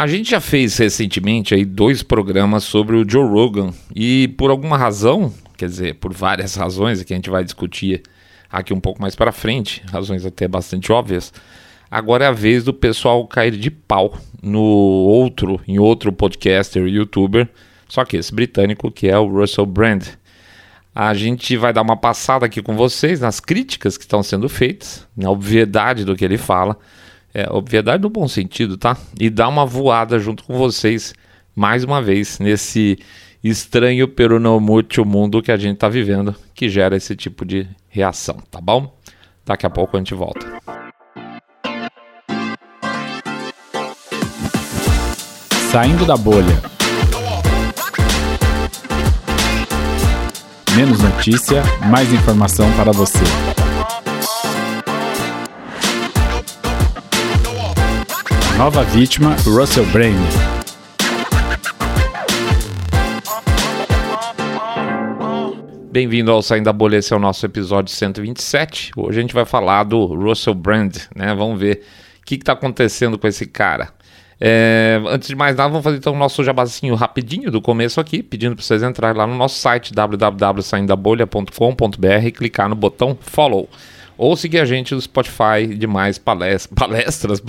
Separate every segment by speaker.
Speaker 1: A gente já fez recentemente aí dois programas sobre o Joe Rogan e por alguma razão, quer dizer, por várias razões que a gente vai discutir aqui um pouco mais para frente, razões até bastante óbvias. Agora é a vez do pessoal cair de pau no outro, em outro podcaster, youtuber, só que esse britânico que é o Russell Brand. A gente vai dar uma passada aqui com vocês nas críticas que estão sendo feitas, na obviedade do que ele fala, é, obviedade no bom sentido, tá? E dar uma voada junto com vocês mais uma vez nesse estranho pero não mútil mundo que a gente está vivendo, que gera esse tipo de reação, tá bom? Daqui a pouco a gente volta.
Speaker 2: Saindo da bolha. Menos notícia, mais informação para você. Nova vítima, Russell Brand.
Speaker 1: Bem-vindo ao Saindo da Bolha, esse é o nosso episódio 127. Hoje a gente vai falar do Russell Brand, né? Vamos ver o que está acontecendo com esse cara. É, antes de mais nada, vamos fazer então o nosso jabazinho rapidinho do começo aqui, pedindo para vocês entrarem lá no nosso site www.saindabolha.com.br e clicar no botão follow. Ou seguir a gente no Spotify demais palestras, palestras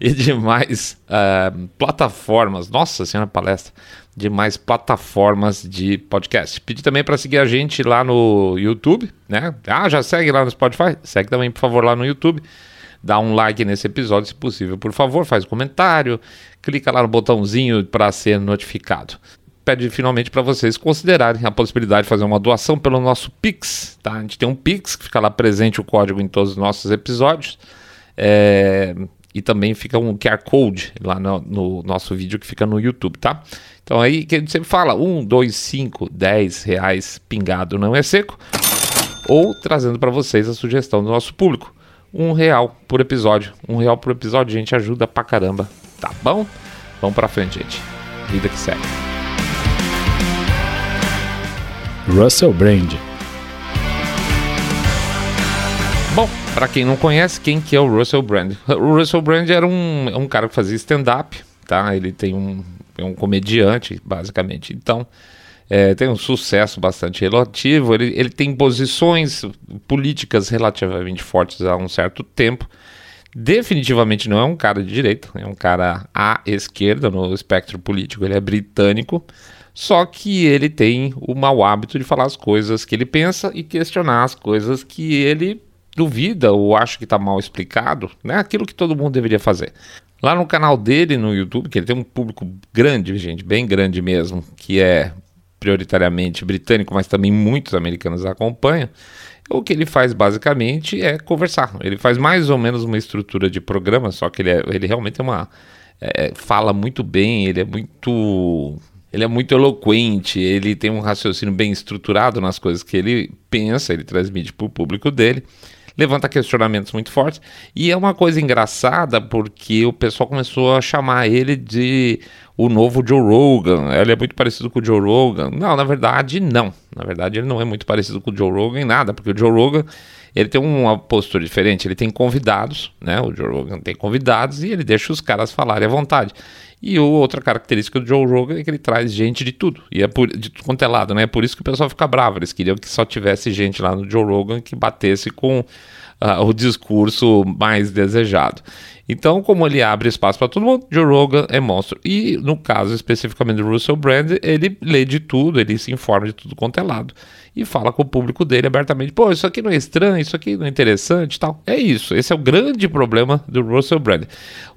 Speaker 1: e demais uh, plataformas. Nossa senhora, palestra! Demais plataformas de podcast. Pedir também para seguir a gente lá no YouTube, né? Ah, já segue lá no Spotify? Segue também, por favor, lá no YouTube dá um like nesse episódio, se possível. Por favor, faz um comentário, clica lá no botãozinho para ser notificado. Pede finalmente para vocês considerarem a possibilidade de fazer uma doação pelo nosso Pix. Tá? A gente tem um Pix que fica lá presente o código em todos os nossos episódios. É, e também fica um QR Code lá no, no, nosso vídeo que fica no YouTube, tá? Então aí que a gente sempre fala, um, dois, cinco, dez reais pingado não é seco, ou trazendo para vocês a sugestão do nosso público um real por episódio. Um real por episódio, gente, ajuda pra caramba. Tá bom? Vamos pra frente, gente. Vida que segue.
Speaker 2: Russell Brand.
Speaker 1: Para quem não conhece, quem que é o Russell Brand? O Russell Brand era um, um cara que fazia stand-up, tá? Ele tem um, é um comediante, basicamente. Então, é, tem um sucesso bastante relativo, ele, ele tem posições políticas relativamente fortes há um certo tempo. Definitivamente não é um cara de direita, é um cara à esquerda no espectro político, ele é britânico, só que ele tem o mau hábito de falar as coisas que ele pensa e questionar as coisas que ele duvida ou acha que está mal explicado, né? Aquilo que todo mundo deveria fazer. Lá no canal dele no YouTube, que ele tem um público grande, gente, bem grande mesmo, que é prioritariamente britânico, mas também muitos americanos acompanham, o que ele faz basicamente é conversar. Ele faz mais ou menos uma estrutura de programa, só que ele, é, ele realmente é uma. É, fala muito bem, ele é muito. Ele é muito eloquente, ele tem um raciocínio bem estruturado nas coisas que ele pensa, ele transmite para o público dele levanta questionamentos muito fortes. E é uma coisa engraçada porque o pessoal começou a chamar ele de o novo Joe Rogan. Ele é muito parecido com o Joe Rogan. Não, na verdade, não. Na verdade, ele não é muito parecido com o Joe Rogan em nada, porque o Joe Rogan ele tem uma postura diferente. Ele tem convidados, né? O Joe Rogan tem convidados e ele deixa os caras falarem à vontade. E outra característica do Joe Rogan é que ele traz gente de tudo. E é por, de tudo quanto é lado, né? É por isso que o pessoal fica bravo. Eles queriam que só tivesse gente lá no Joe Rogan que batesse com uh, o discurso mais desejado. Então, como ele abre espaço para todo mundo, Joe Rogan é monstro. E no caso especificamente do Russell Brand, ele lê de tudo, ele se informa de tudo quanto é lado e fala com o público dele abertamente: pô, isso aqui não é estranho, isso aqui não é interessante tal. É isso, esse é o grande problema do Russell Brand.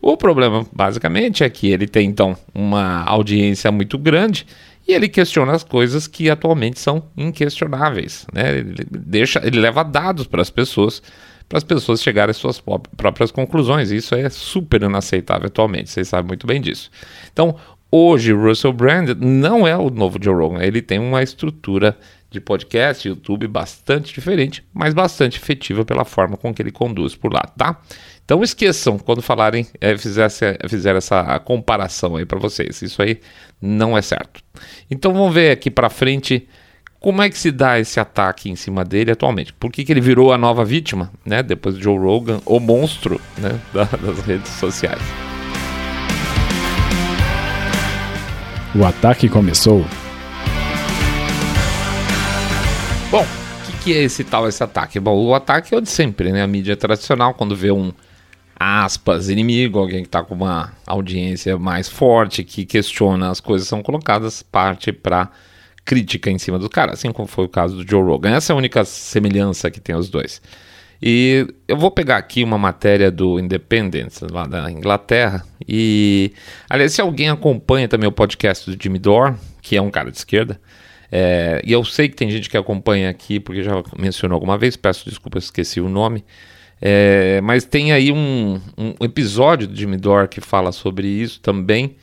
Speaker 1: O problema, basicamente, é que ele tem então uma audiência muito grande e ele questiona as coisas que atualmente são inquestionáveis, né? Ele deixa, ele leva dados para as pessoas para as pessoas chegarem às suas próprias conclusões. Isso é super inaceitável atualmente, vocês sabem muito bem disso. Então, hoje, Russell Brand não é o novo Joe Rogan, ele tem uma estrutura de podcast, YouTube bastante diferente, mas bastante efetiva pela forma com que ele conduz por lá, tá? Então esqueçam quando falarem, é, essa comparação aí para vocês. Isso aí não é certo. Então vamos ver aqui para frente como é que se dá esse ataque em cima dele atualmente? Por que, que ele virou a nova vítima, né? Depois de Joe Rogan, o monstro né? das redes sociais.
Speaker 2: O ataque começou.
Speaker 1: Bom, o que, que, é esse tal esse ataque? Bom, o ataque é o de sempre, né? A mídia tradicional, quando vê um aspas, inimigo, alguém que está com uma audiência mais forte, que questiona as coisas são colocadas, parte para crítica em cima do cara, assim como foi o caso do Joe Rogan. Essa é a única semelhança que tem os dois. E eu vou pegar aqui uma matéria do Independent, lá da Inglaterra. E, aliás, se alguém acompanha também o podcast do Jimmy Dore, que é um cara de esquerda, é, e eu sei que tem gente que acompanha aqui, porque já mencionou alguma vez, peço desculpa, esqueci o nome. É, mas tem aí um, um, episódio do Jimmy Dore que fala sobre isso também.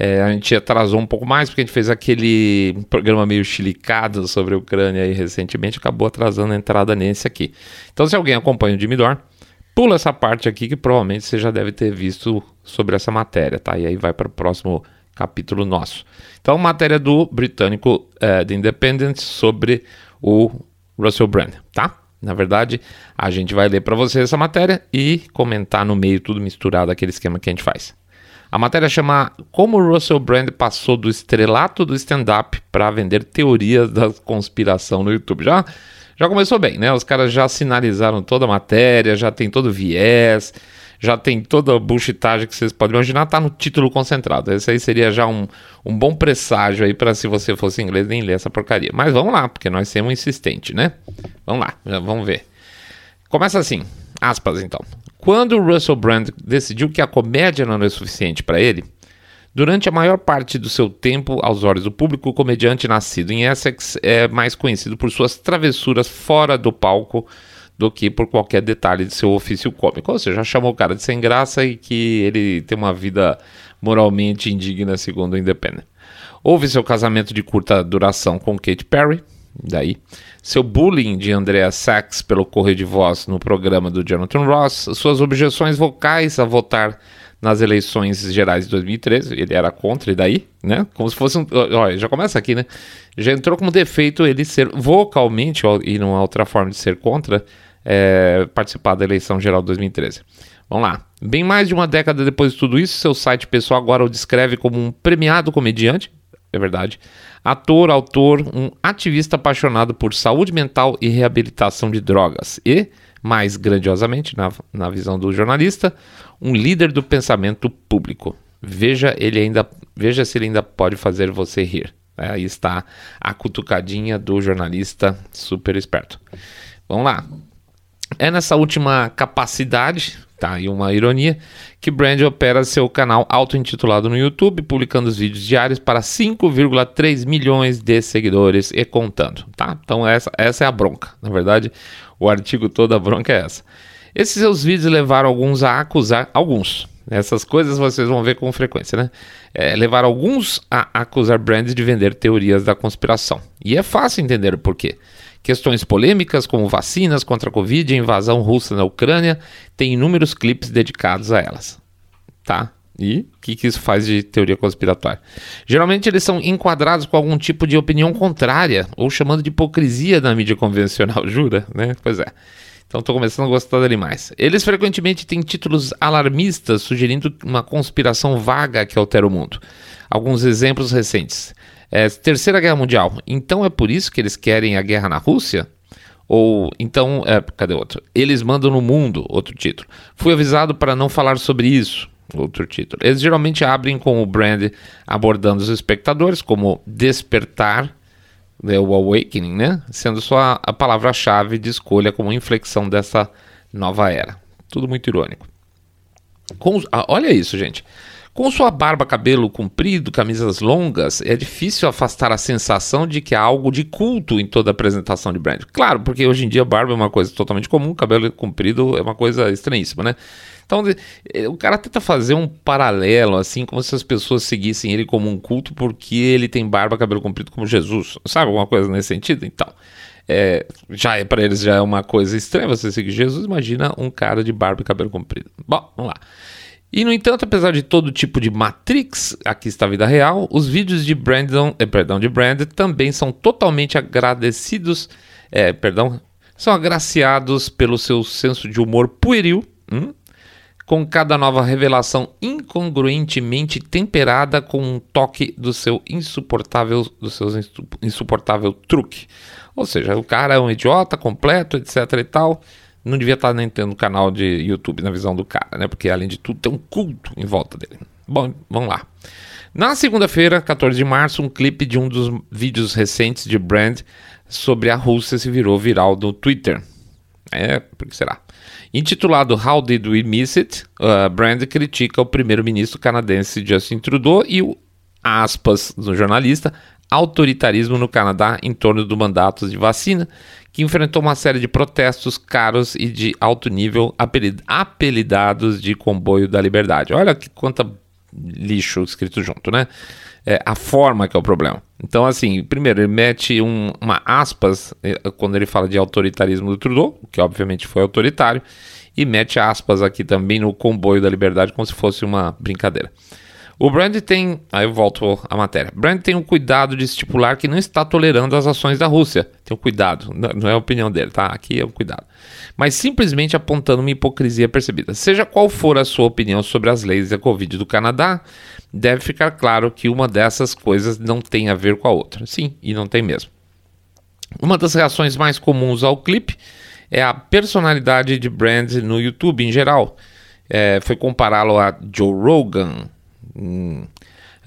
Speaker 1: É, a gente atrasou um pouco mais, porque a gente fez aquele programa meio chilicado sobre a Ucrânia aí recentemente, acabou atrasando a entrada nesse aqui. Então, se alguém acompanha o Jimmy Dore, pula essa parte aqui que provavelmente você já deve ter visto sobre essa matéria, tá? E aí vai para o próximo capítulo nosso. Então, matéria do britânico é, The Independent sobre o Russell Brand, tá? Na verdade, a gente vai ler para você essa matéria e comentar no meio tudo misturado aquele esquema que a gente faz. A matéria chama Como Russell Brand passou do estrelato do stand-up para vender teorias da conspiração no YouTube. Já, já começou bem, né? Os caras já sinalizaram toda a matéria, já tem todo o viés, já tem toda a bullshitagem que vocês podem imaginar, tá no título concentrado. Esse aí seria já um, um bom presságio aí para se você fosse inglês nem ler essa porcaria. Mas vamos lá, porque nós somos insistentes, né? Vamos lá, vamos ver. Começa assim, aspas então. Quando Russell Brand decidiu que a comédia não era suficiente para ele, durante a maior parte do seu tempo aos olhos do público, o comediante nascido em Essex é mais conhecido por suas travessuras fora do palco do que por qualquer detalhe de seu ofício cômico. Ou seja, chamou o cara de sem graça e que ele tem uma vida moralmente indigna, segundo o Independent. Houve seu casamento de curta duração com Kate Perry, daí seu bullying de Andrea Sachs pelo correio de voz no programa do Jonathan Ross, suas objeções vocais a votar nas eleições gerais de 2013, ele era contra, e daí, né? Como se fosse um. Olha, já começa aqui, né? Já entrou como defeito ele ser vocalmente, e há outra forma de ser contra, é, participar da eleição geral de 2013. Vamos lá. Bem mais de uma década depois de tudo isso, seu site pessoal agora o descreve como um premiado comediante, é verdade, ator, autor, um ativista apaixonado por saúde mental e reabilitação de drogas e, mais grandiosamente, na, na visão do jornalista, um líder do pensamento público. Veja ele ainda, veja se ele ainda pode fazer você rir. Aí está a cutucadinha do jornalista super esperto. Vamos lá. É nessa última capacidade Tá aí uma ironia que Brand opera seu canal auto-intitulado no YouTube, publicando os vídeos diários para 5,3 milhões de seguidores e contando, tá? Então essa, essa é a bronca. Na verdade, o artigo todo a bronca é essa. Esses seus vídeos levaram alguns a acusar alguns. Essas coisas vocês vão ver com frequência, né? É, levaram alguns a acusar Brand de vender teorias da conspiração. E é fácil entender o porquê. Questões polêmicas como vacinas contra a Covid e invasão russa na Ucrânia têm inúmeros clipes dedicados a elas. Tá? E o que, que isso faz de teoria conspiratória? Geralmente eles são enquadrados com algum tipo de opinião contrária, ou chamando de hipocrisia na mídia convencional, jura? Né? Pois é. Então estou começando a gostar dele mais. Eles frequentemente têm títulos alarmistas sugerindo uma conspiração vaga que altera o mundo. Alguns exemplos recentes. É, Terceira Guerra Mundial. Então é por isso que eles querem a guerra na Rússia? Ou então, é, cadê outro? Eles mandam no mundo, outro título. Fui avisado para não falar sobre isso, outro título. Eles geralmente abrem com o brand abordando os espectadores como despertar, né, o awakening, né? Sendo só a, palavra-chave de escolha como inflexão dessa nova era. Tudo muito irônico. Com, ah, olha isso, gente. Com sua barba, cabelo comprido, camisas longas, é difícil afastar a sensação de que há algo de culto em toda apresentação de Brand. Claro, porque hoje em dia barba é uma coisa totalmente comum, cabelo comprido é uma coisa estranhíssima, né? Então o cara tenta fazer um paralelo, assim, como se as pessoas seguissem ele como um culto porque ele tem barba, cabelo comprido como Jesus. Sabe alguma coisa nesse sentido? Então, é, já é para eles já é uma coisa estranha você seguir Jesus. Imagina um cara de barba e cabelo comprido. Bom, vamos lá. E, no entanto, apesar de todo tipo de Matrix, aqui está a vida real, os vídeos de Brandon, eh, perdão, de Brand também são totalmente agradecidos, eh, perdão, são agraciados pelo seu senso de humor pueril, hum, com cada nova revelação incongruentemente temperada com um toque do seu insuportável, do seu insuportável truque. Ou seja, o cara é um idiota completo, etc e tal. Não devia estar nem tendo canal de YouTube na visão do cara, né? Porque além de tudo tem um culto em volta dele. Bom, vamos lá. Na segunda-feira, 14 de março, um clipe de um dos vídeos recentes de Brand sobre a Rússia se virou viral no Twitter. É, por que será? Intitulado How Did We Miss It? Uh, Brand critica o primeiro-ministro canadense Justin Trudeau e o, aspas, do jornalista, autoritarismo no Canadá em torno do mandato de vacina, que enfrentou uma série de protestos caros e de alto nível apelidados de comboio da liberdade. Olha que quanta lixo escrito junto, né? É a forma que é o problema. Então, assim, primeiro, ele mete um, uma aspas eh, quando ele fala de autoritarismo do Trudeau, que obviamente foi autoritário, e mete aspas aqui também no comboio da liberdade, como se fosse uma brincadeira. O Brand tem. Aí eu volto à matéria. Brand tem o um cuidado de estipular que não está tolerando as ações da Rússia. Tem um cuidado, não é a opinião dele, tá? Aqui é um cuidado. Mas simplesmente apontando uma hipocrisia percebida. Seja qual for a sua opinião sobre as leis da Covid do Canadá, deve ficar claro que uma dessas coisas não tem a ver com a outra. Sim, e não tem mesmo. Uma das reações mais comuns ao clipe é a personalidade de Brand no YouTube em geral. É, foi compará-lo a Joe Rogan, Hum.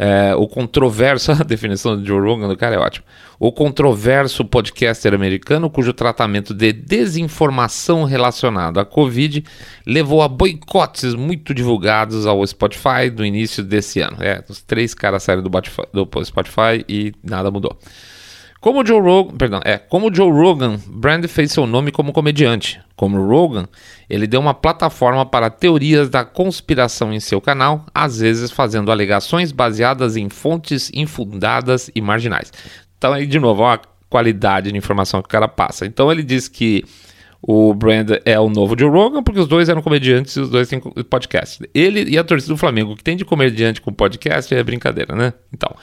Speaker 1: É, o controverso, a definição de Joe Rogan do cara é ótimo. O controverso podcaster americano, cujo tratamento de desinformação relacionado à Covid levou a boicotes muito divulgados ao Spotify no início desse ano. É, os três caras saíram do Spotify e nada mudou. Como Joe Rogan, perdão, é, como Joe Rogan, Brand fez seu nome como comediante. Como Rogan, ele deu uma plataforma para teorias da conspiração em seu canal, às vezes fazendo alegações baseadas em fontes infundadas e marginais. Então aí de novo, a qualidade de informação que o cara passa. Então ele diz que o Brand é o novo Joe Rogan, porque os dois eram comediantes e os dois têm podcast. Ele e a torcida do Flamengo, que tem de comediante com podcast, é brincadeira, né? Então.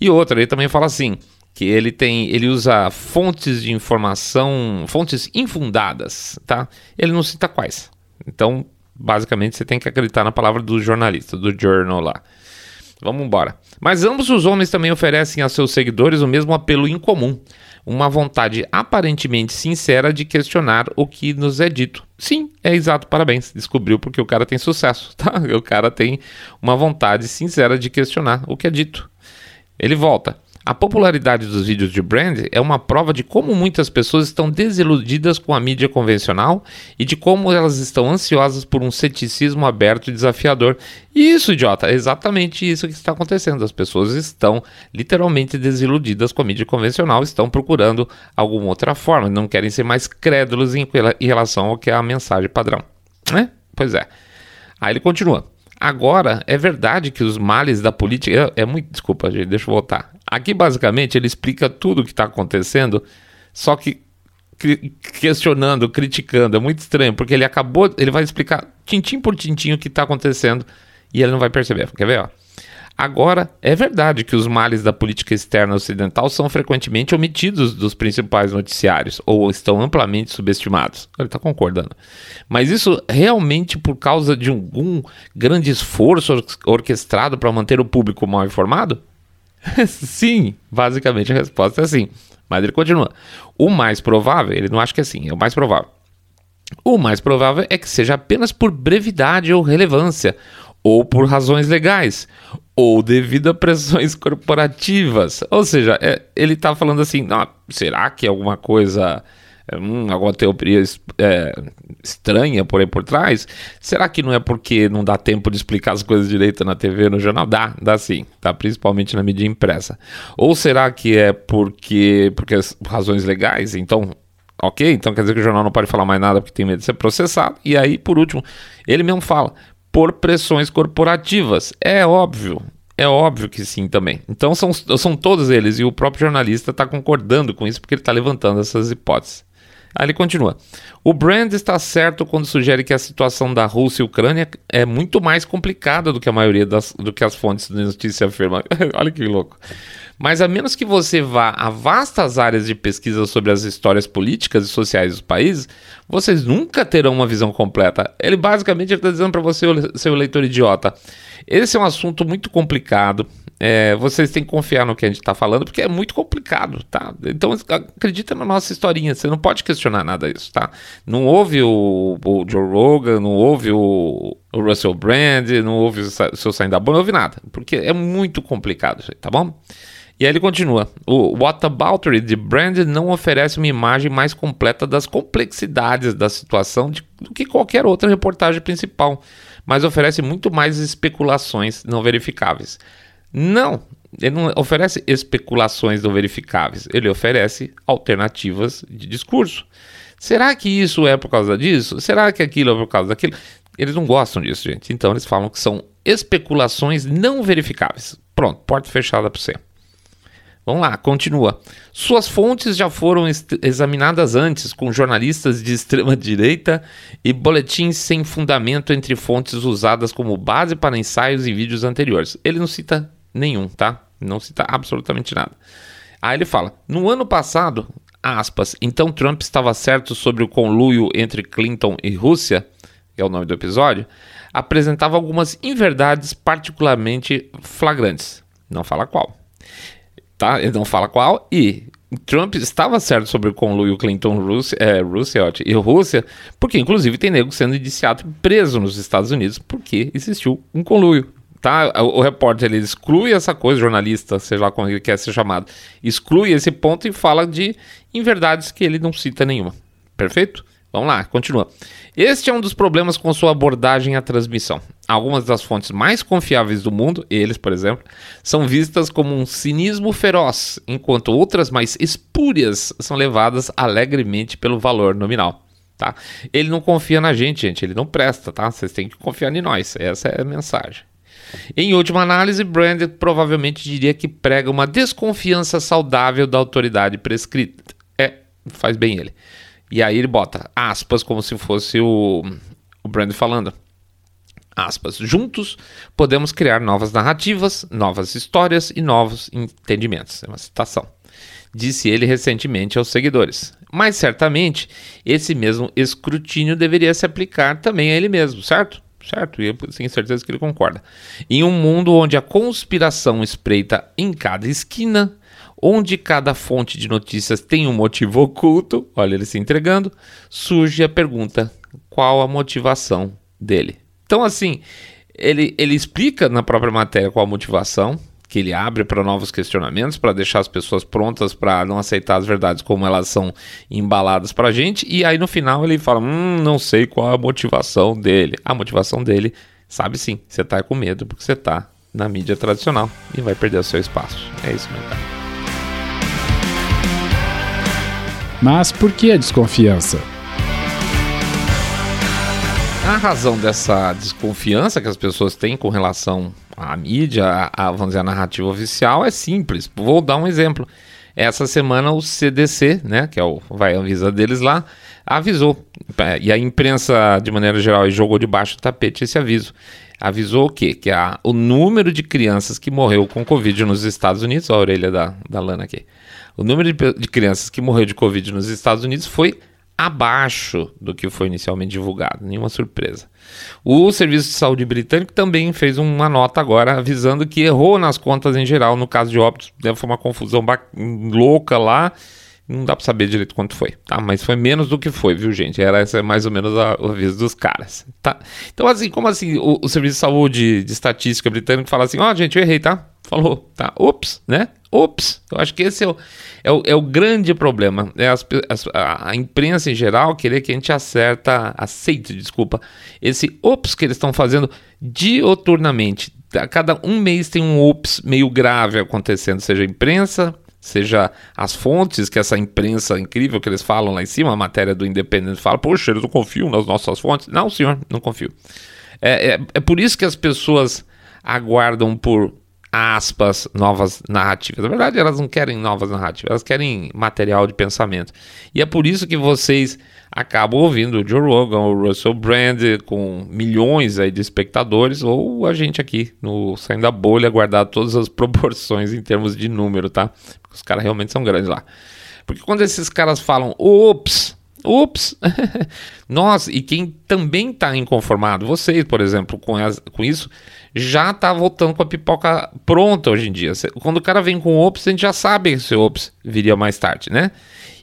Speaker 1: E outra, ele também fala assim: que ele tem, ele usa fontes de informação, fontes infundadas, tá? Ele não cita quais. Então, basicamente, você tem que acreditar na palavra do jornalista, do journal lá. Vamos embora. Mas ambos os homens também oferecem a seus seguidores o mesmo apelo incomum, uma vontade aparentemente sincera de questionar o que nos é dito. Sim, é exato, parabéns. Descobriu porque o cara tem sucesso, tá? O cara tem uma vontade sincera de questionar o que é dito. Ele volta. A popularidade dos vídeos de Brand é uma prova de como muitas pessoas estão desiludidas com a mídia convencional e de como elas estão ansiosas por um ceticismo aberto e desafiador. E isso, idiota, é exatamente isso que está acontecendo. As pessoas estão literalmente desiludidas com a mídia convencional, estão procurando alguma outra forma, não querem ser mais crédulos em, relação ao que é a mensagem padrão. Né? Pois é. Aí ele continua. Agora, é verdade que os males da política. É, é muito. Desculpa, gente, deixa eu voltar. Aqui, basicamente, ele explica tudo o que está acontecendo, só que questionando, criticando. É muito estranho, porque ele acabou. Ele vai explicar tintim por tintim o que está acontecendo e ele não vai perceber. Quer ver? Ó? Agora, é verdade que os males da política externa ocidental são frequentemente omitidos dos principais noticiários ou estão amplamente subestimados. Ele está concordando. Mas isso realmente por causa de algum grande esforço orquestrado para manter o público mal informado? sim, basicamente a resposta é sim. Mas ele continua. O mais provável, ele não acha que é sim, é o mais provável. O mais provável é que seja apenas por brevidade ou relevância, ou por razões legais, ou devido a pressões corporativas. Ou seja, é, ele está falando assim: será que alguma coisa, hum, alguma teoria é, estranha por aí por trás? Será que não é porque não dá tempo de explicar as coisas direito na TV, no jornal? Dá, dá sim, tá? Principalmente na mídia impressa. Ou será que é porque, porque razões legais? Então, ok, então quer dizer que o jornal não pode falar mais nada porque tem medo de ser processado. E aí, por último, ele mesmo fala: por pressões corporativas. É óbvio, é óbvio que sim também. Então são, são todos eles, e o próprio jornalista está concordando com isso porque ele está levantando essas hipóteses. Aí ele continua. O Brand está certo quando sugere que a situação da Rússia e Ucrânia é muito mais complicada do que a maioria das do que as fontes de notícia afirmam. Olha que louco. Mas a menos que você vá a vastas áreas de pesquisa sobre as histórias políticas e sociais dos países, vocês nunca terão uma visão completa. Ele basicamente está dizendo para você, seu leitor idiota, esse é um assunto muito complicado. É, vocês têm que confiar no que a gente está falando, porque é muito complicado, tá? Então acredita na nossa historinha, você não pode questionar nada disso, tá? Não houve o, o Joe Rogan, não houve o, o Russell Brand, não houve o seu saindo da boa, não houve nada, porque é muito complicado, tá bom? E aí ele continua: o Whataboutery de Brand não oferece uma imagem mais completa das complexidades da situação de, do que qualquer outra reportagem principal, mas oferece muito mais especulações não verificáveis. Não, ele não oferece especulações não verificáveis, ele oferece alternativas de discurso. Será que isso é por causa disso? Será que aquilo é por causa daquilo? Eles não gostam disso, gente. Então eles falam que são especulações não verificáveis. Pronto, porta fechada para você. Vamos lá, continua. Suas fontes já foram examinadas antes com jornalistas de extrema direita e boletins sem fundamento entre fontes usadas como base para ensaios e vídeos anteriores. Ele não cita nenhum, tá? Não cita absolutamente nada. Aí ele fala: no ano passado, aspas, então Trump estava certo sobre o conluio entre Clinton e Rússia, que é o nome do episódio, apresentava algumas inverdades particularmente flagrantes. Não fala qual tá? Ele não fala qual. E Trump estava certo sobre o conluio Clinton-Roosevelt é, Roosevelt e Rússia, porque inclusive tem nego sendo indiciado preso nos Estados Unidos porque existiu um conluio. Tá? O, o repórter ele exclui essa coisa, jornalista, seja lá como ele quer ser chamado, exclui esse ponto e fala de inverdades que ele não cita nenhuma. Perfeito? Vamos lá, continua. Este é um dos problemas com sua abordagem à transmissão. Algumas das fontes mais confiáveis do mundo, eles, por exemplo, são vistas como um cinismo feroz, enquanto outras mais espúrias são levadas alegremente pelo valor nominal. Tá? Ele não confia na gente, gente, ele não presta, tá? Vocês têm que confiar em nós. Essa é a mensagem. Em última análise, Brandon provavelmente diria que prega uma desconfiança saudável da autoridade prescrita. É, faz bem ele. E aí ele bota aspas como se fosse o, o Brand falando. Aspas. Juntos podemos criar novas narrativas, novas histórias e novos entendimentos. É uma citação. Disse ele recentemente aos seguidores. Mas certamente esse mesmo escrutínio deveria se aplicar também a ele mesmo, certo? Certo, e eu tenho certeza que ele concorda. Em um mundo onde a conspiração espreita em cada esquina, onde cada fonte de notícias tem um motivo oculto, olha ele se entregando, surge a pergunta: qual a motivação dele? Então, assim, ele, ele explica na própria matéria qual a motivação, que ele abre para novos questionamentos, para deixar as pessoas prontas para não aceitar as verdades como elas são embaladas para a gente, e aí no final ele fala: hum, não sei qual a motivação dele. A motivação dele, sabe sim, você está com medo porque você está na mídia tradicional e vai perder o seu espaço. É isso, meu cara.
Speaker 2: Mas por que a desconfiança?
Speaker 1: A razão dessa desconfiança que as pessoas têm com relação à mídia, a, vamos dizer, a narrativa oficial, é simples. Vou dar um exemplo. Essa semana o CDC, né, que é o vai avisa deles lá, avisou. E a imprensa, de maneira geral, jogou debaixo do tapete esse aviso. Avisou o quê? Que a, o número de crianças que morreu com Covid nos Estados Unidos, a orelha da, da Lana aqui, o número de, de crianças que morreu de Covid nos Estados Unidos foi abaixo do que foi inicialmente divulgado, nenhuma surpresa. O Serviço de Saúde Britânico também fez uma nota agora avisando que errou nas contas em geral no caso de óbitos, foi uma confusão louca lá, não dá para saber direito quanto foi, tá? Mas foi menos do que foi, viu, gente? Era essa é mais ou menos a, o aviso dos caras, tá? Então, assim, como assim o, o Serviço de Saúde de Estatística Britânico fala assim, ó, oh, gente, eu errei, tá? Falou, tá? Ops, né? Ops, eu acho que esse é o, é o, é o grande problema. É as, as, a imprensa em geral querer que a gente acerta, aceite, desculpa, esse ops que eles estão fazendo dioturnamente. A cada um mês tem um ops meio grave acontecendo, seja a imprensa, seja as fontes que essa imprensa incrível que eles falam lá em cima, a matéria do Independente fala, poxa, eles não confiam nas nossas fontes. Não, senhor, não confio. É, é, é por isso que as pessoas aguardam por aspas, novas narrativas. Na verdade, elas não querem novas narrativas, elas querem material de pensamento. E é por isso que vocês acabam ouvindo o Joe Rogan, o Russell Brand, com milhões aí de espectadores, ou a gente aqui no Saindo da Bolha, guardar todas as proporções em termos de número, tá? Porque os caras realmente são grandes lá. Porque quando esses caras falam, ops, Ups! Nossa, e quem também está inconformado, vocês, por exemplo, com, as, com isso, já está voltando com a pipoca pronta hoje em dia. Quando o cara vem com ops, a gente já sabe que esse ops viria mais tarde, né?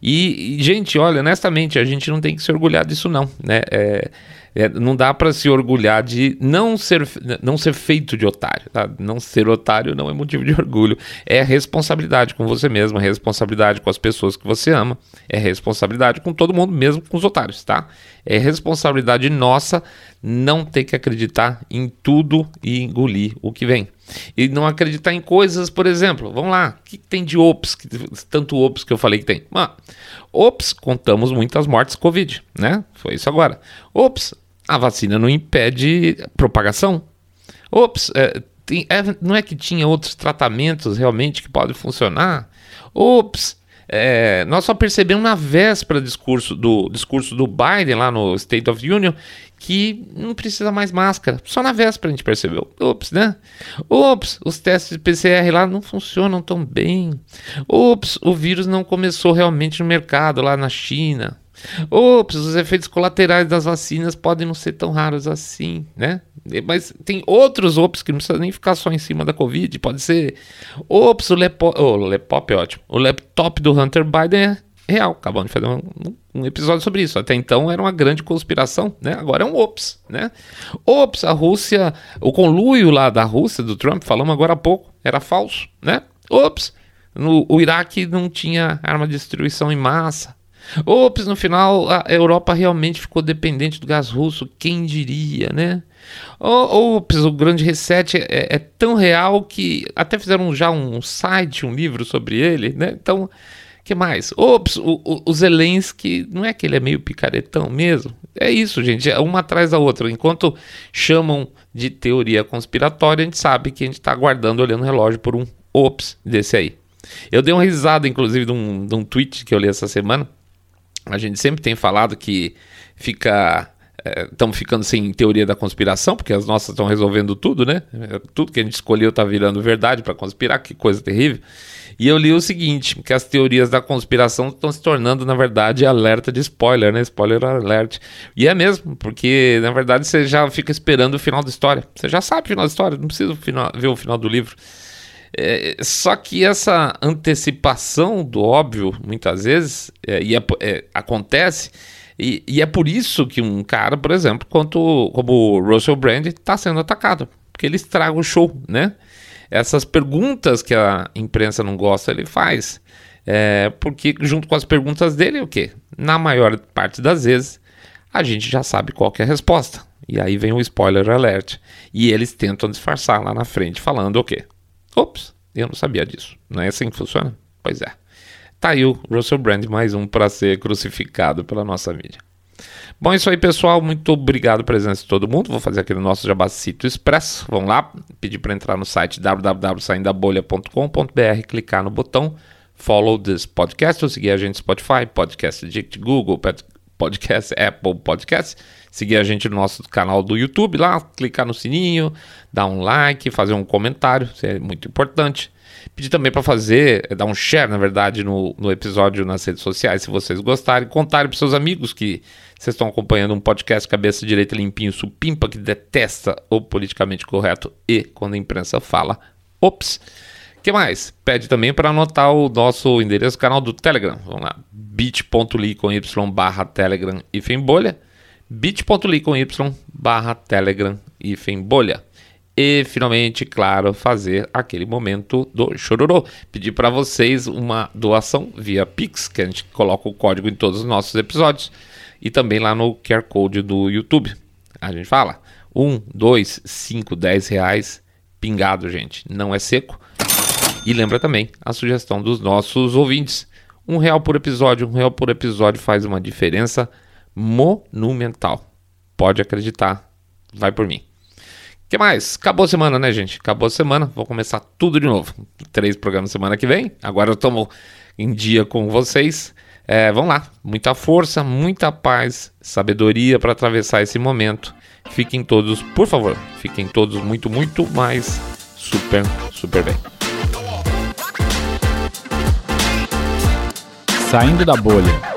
Speaker 1: E, e, gente, olha, honestamente, a gente não tem que se orgulhar disso, não, né? É, é, não dá para se orgulhar de não ser, não ser feito de otário. Tá? Não ser otário não é motivo de orgulho. É responsabilidade com você mesmo, é responsabilidade com as pessoas que você ama, é responsabilidade com todo mundo, mesmo com os otários, tá? É responsabilidade nossa não ter que acreditar em tudo e engolir o que vem. E não acreditar em coisas, por exemplo, vamos lá, o que tem de ops, tanto ops que eu falei que tem? Ah, ops, contamos muitas mortes Covid, né? Foi isso agora. Ops, a vacina não impede propagação. Ops, é, tem, é, não é que tinha outros tratamentos realmente que podem funcionar? Ops, é, nós só percebemos na véspera do discurso, do discurso do Biden lá no State of Union que não precisa mais máscara. Só na véspera a gente percebeu. Ops, né? Ops, os testes de PCR lá não funcionam tão bem. Ops, o vírus não começou realmente no mercado lá na China. Ops, os efeitos colaterais das vacinas podem não ser tão raros assim, né? Mas tem outros ops que não precisa nem ficar só em cima da Covid. Pode ser. Ops, o, lepo... oh, o é ótimo. O laptop do Hunter Biden é real. Acabamos de fazer um, um, episódio sobre isso. Até então era uma grande conspiração, né? Agora é um ops, né? Ops, a Rússia, o conluio lá da Rússia, do Trump, falamos agora há pouco, era falso, né? Ops, no, o Iraque não tinha arma de destruição em massa. Ops, no final a Europa realmente ficou dependente do gás russo, quem diria, né? Ops, o grande reset é, é tão real que até fizeram já um site, um livro sobre ele, né? Então, que mais? Ops, o, o, o Zelensky, não é que ele é meio picaretão mesmo? É isso, gente, é uma atrás da outra. Enquanto chamam de teoria conspiratória, a gente sabe que a gente está aguardando, olhando o relógio por um ops desse aí. Eu dei uma risada, inclusive, de um, de um tweet que eu li essa semana, a gente sempre tem falado que fica estamos é, ficando sem teoria da conspiração, porque as nossas estão resolvendo tudo, né? Tudo que a gente escolheu está virando verdade para conspirar, que coisa terrível. E eu li o seguinte, que as teorias da conspiração estão se tornando, na verdade, alerta de spoiler, né? Spoiler alert. E é mesmo, porque, na verdade, você já fica esperando o final da história. Você já sabe o final da história, não precisa ver o final do livro. É, só que essa antecipação do óbvio, muitas vezes, é, e é, é, acontece, e, e, é por isso que um cara, por exemplo, quanto, como o Russell Brand, está sendo atacado, porque ele estraga o show, né? Essas perguntas que a imprensa não gosta, ele faz. É, porque junto com as perguntas dele, o quê? Na maior parte das vezes, a gente já sabe qual é a resposta. E aí vem o spoiler alert. E eles tentam disfarçar lá na frente, falando o quê? Ops, eu não sabia disso. Não é assim que funciona? Pois é. Tá aí o Russell Brand, mais um para ser crucificado pela nossa mídia. Bom, é isso aí, pessoal. Muito obrigado pela presença de todo mundo. Vou fazer aquele nosso Jabacito Expresso. Vamos lá. Pedir para entrar no site www.saindabolha.com.br, clicar no botão Follow this podcast ou seguir a gente no Spotify, Podcast Addict, Google, Podcast, Apple Podcast seguir a gente no nosso canal do YouTube lá, clicar no sininho, dar um like, fazer um comentário, isso é muito importante. Pedir também para fazer, é, dar um share, na verdade, no, no episódio nas redes sociais, se vocês gostarem. Contarem para seus amigos que vocês estão acompanhando um podcast cabeça direita limpinho, supimpa, que detesta o politicamente correto e quando a imprensa fala, ops. que mais? Pede também para anotar o nosso endereço canal do Telegram. Vamos lá, bit.ly com y barra Telegram e bolha bit.ly com y barra telegram e bolha. E finalmente, claro, fazer aquele momento do chororô. Pedir para vocês uma doação via Pix, que a gente coloca o código em todos os nossos episódios. E também lá no QR Code do YouTube. A gente fala: um, dois, cinco, dez reais pingado, gente. Não é seco. E lembra também a sugestão dos nossos ouvintes. Um real por episódio, um real por episódio faz uma diferença monumental. Pode acreditar, vai por mim. que mais? Acabou a semana, né, gente? Acabou a semana. Vou começar tudo de novo. Três programas semana que vem. Agora eu tomo em dia com vocês. É, vamos lá. Muita força, muita paz, sabedoria para atravessar esse momento. Fiquem todos, por favor, fiquem todos muito, muito mais super, super bem.
Speaker 2: Saindo da bolha.